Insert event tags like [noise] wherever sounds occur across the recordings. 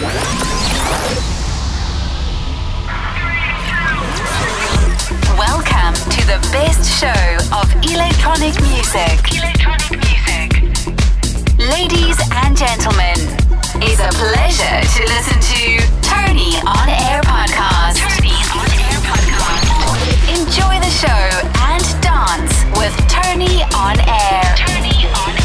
Welcome to the best show of electronic music. Electronic music. Ladies and gentlemen, it's a pleasure to listen to Tony on Air podcast. Tony on Air podcast. Enjoy the show and dance with Tony on Air. Tony on Air.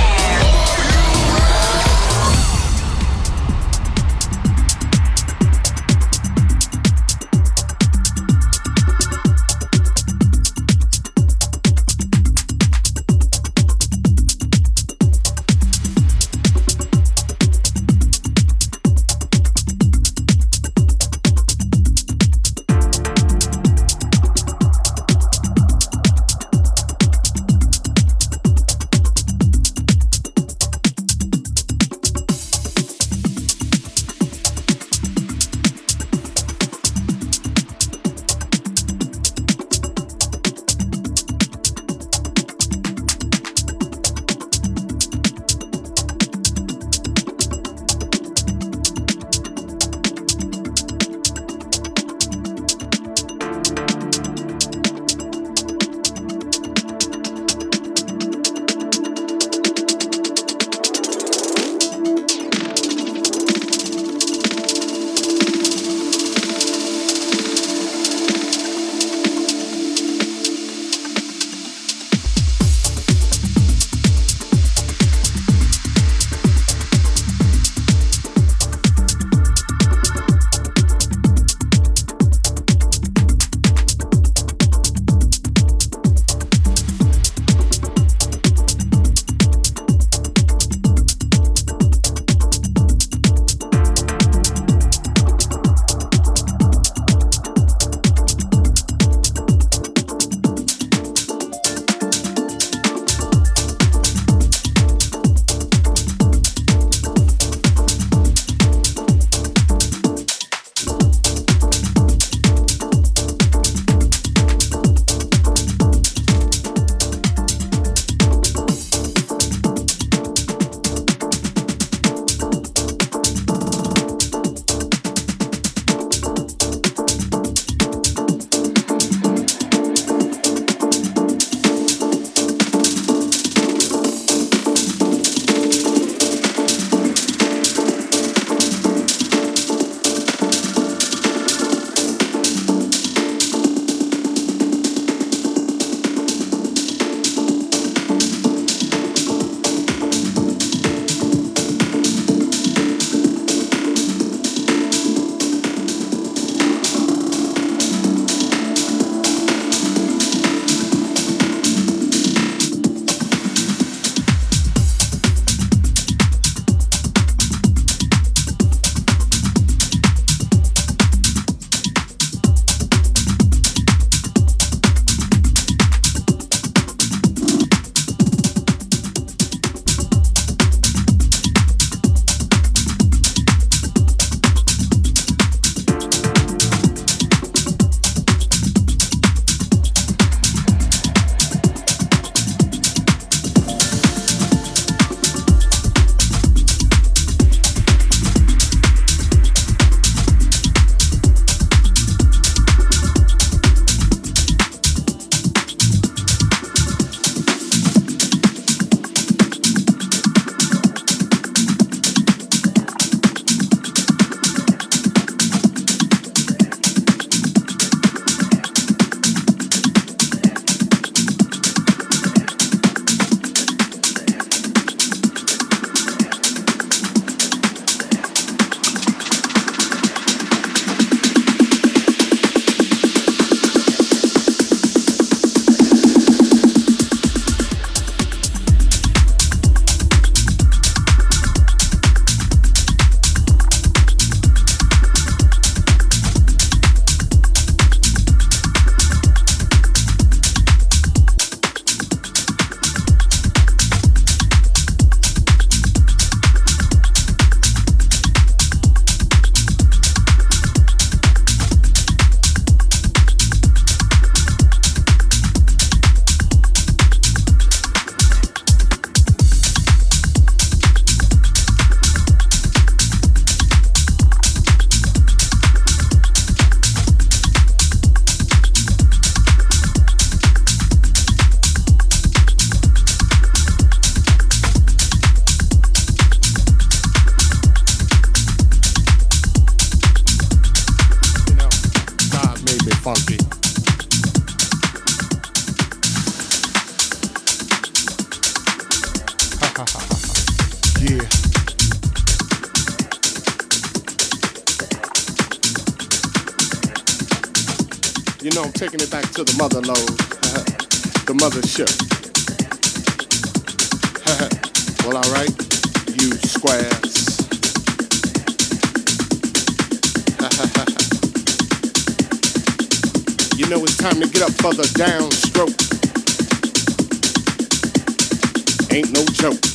You know, I'm taking it back to the mother load, [laughs] the mothership. [laughs] well, alright, you squares. [laughs] You know it's time to get up for the downstroke. Ain't no joke.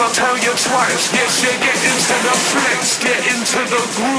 I'll tell you twice. Yes, yeah, get into the flex, get into the groove.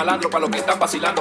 malandro, para los que están vacilando,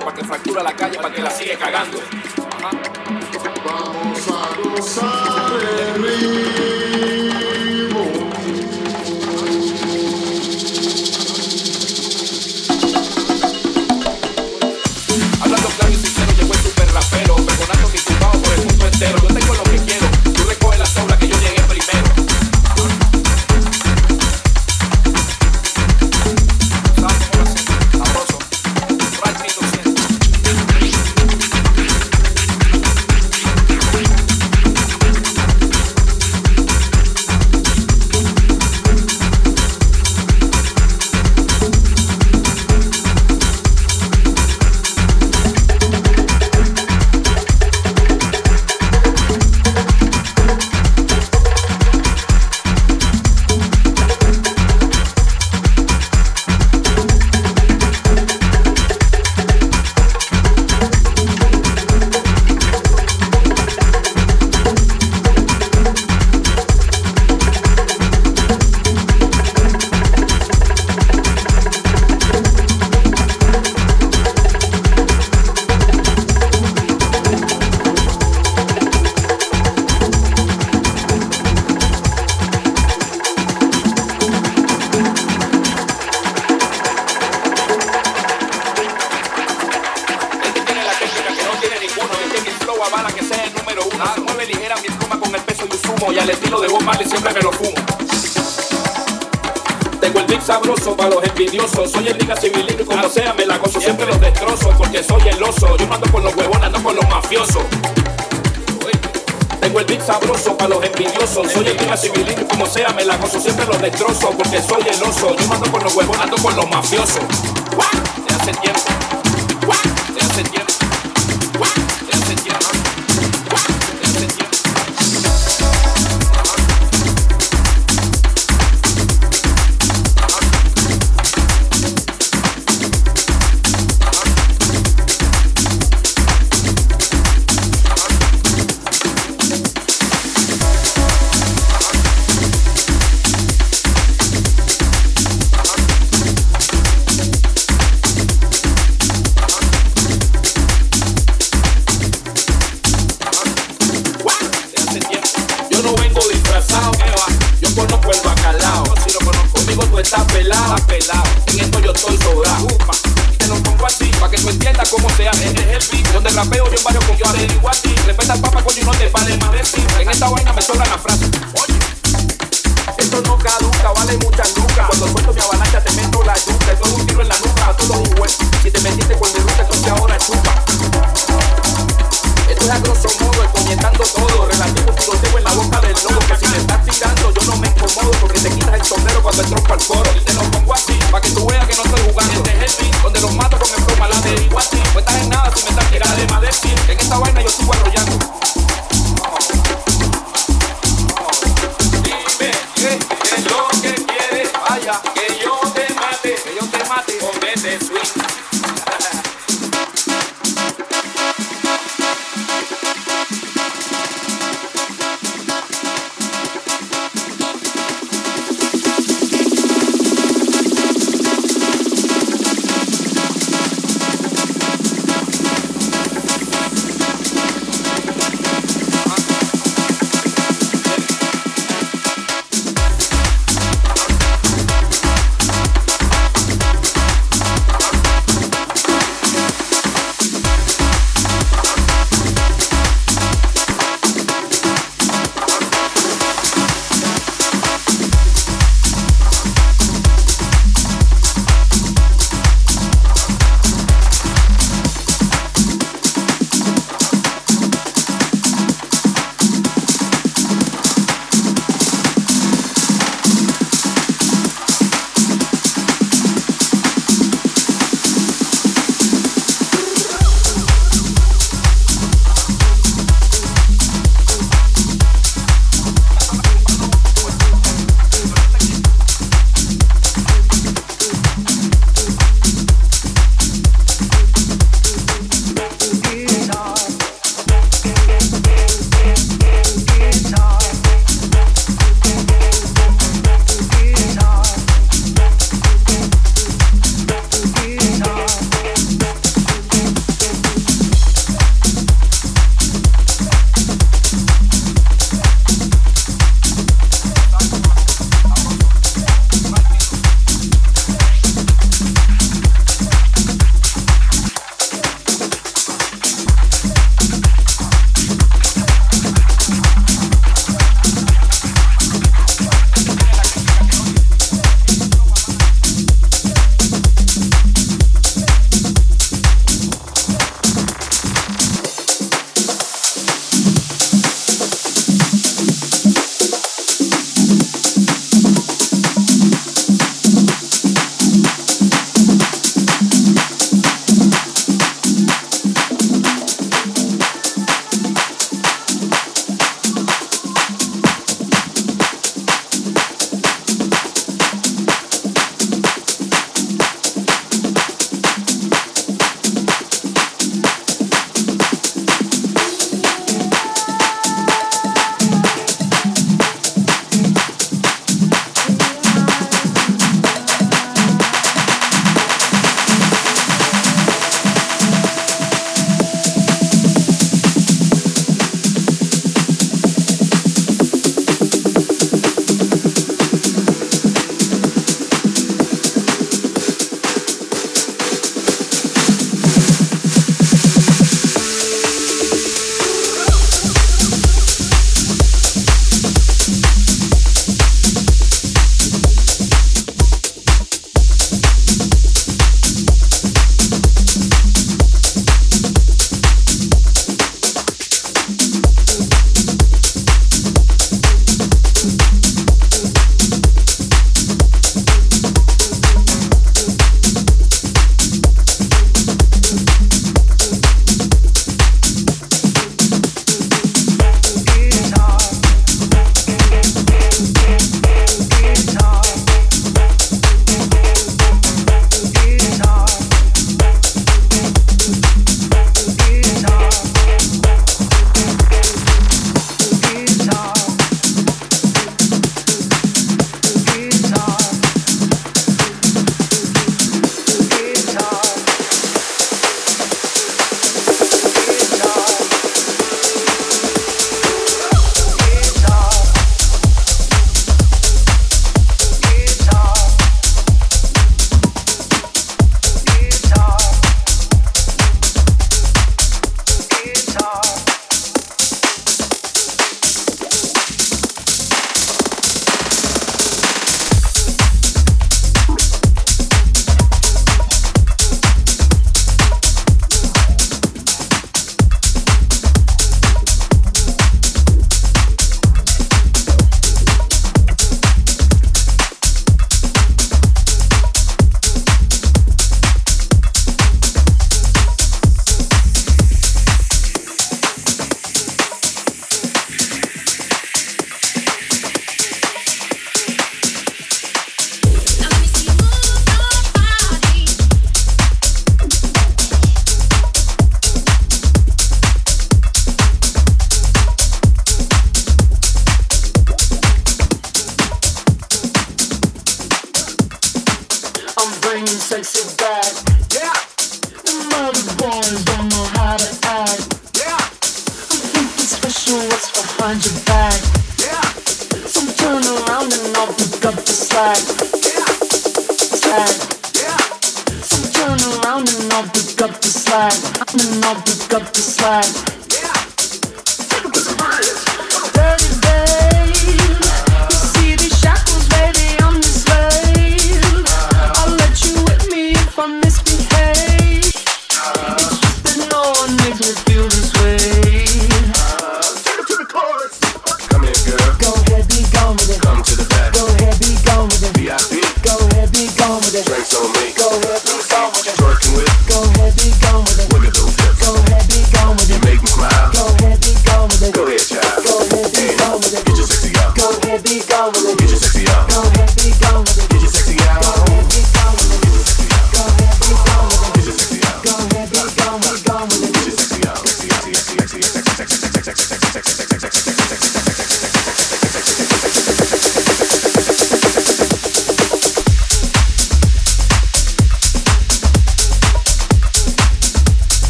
varios con que averiguar. Respeta al papa, coño, y no te vale más de. En esta vaina me sobran las frases.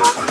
Oh,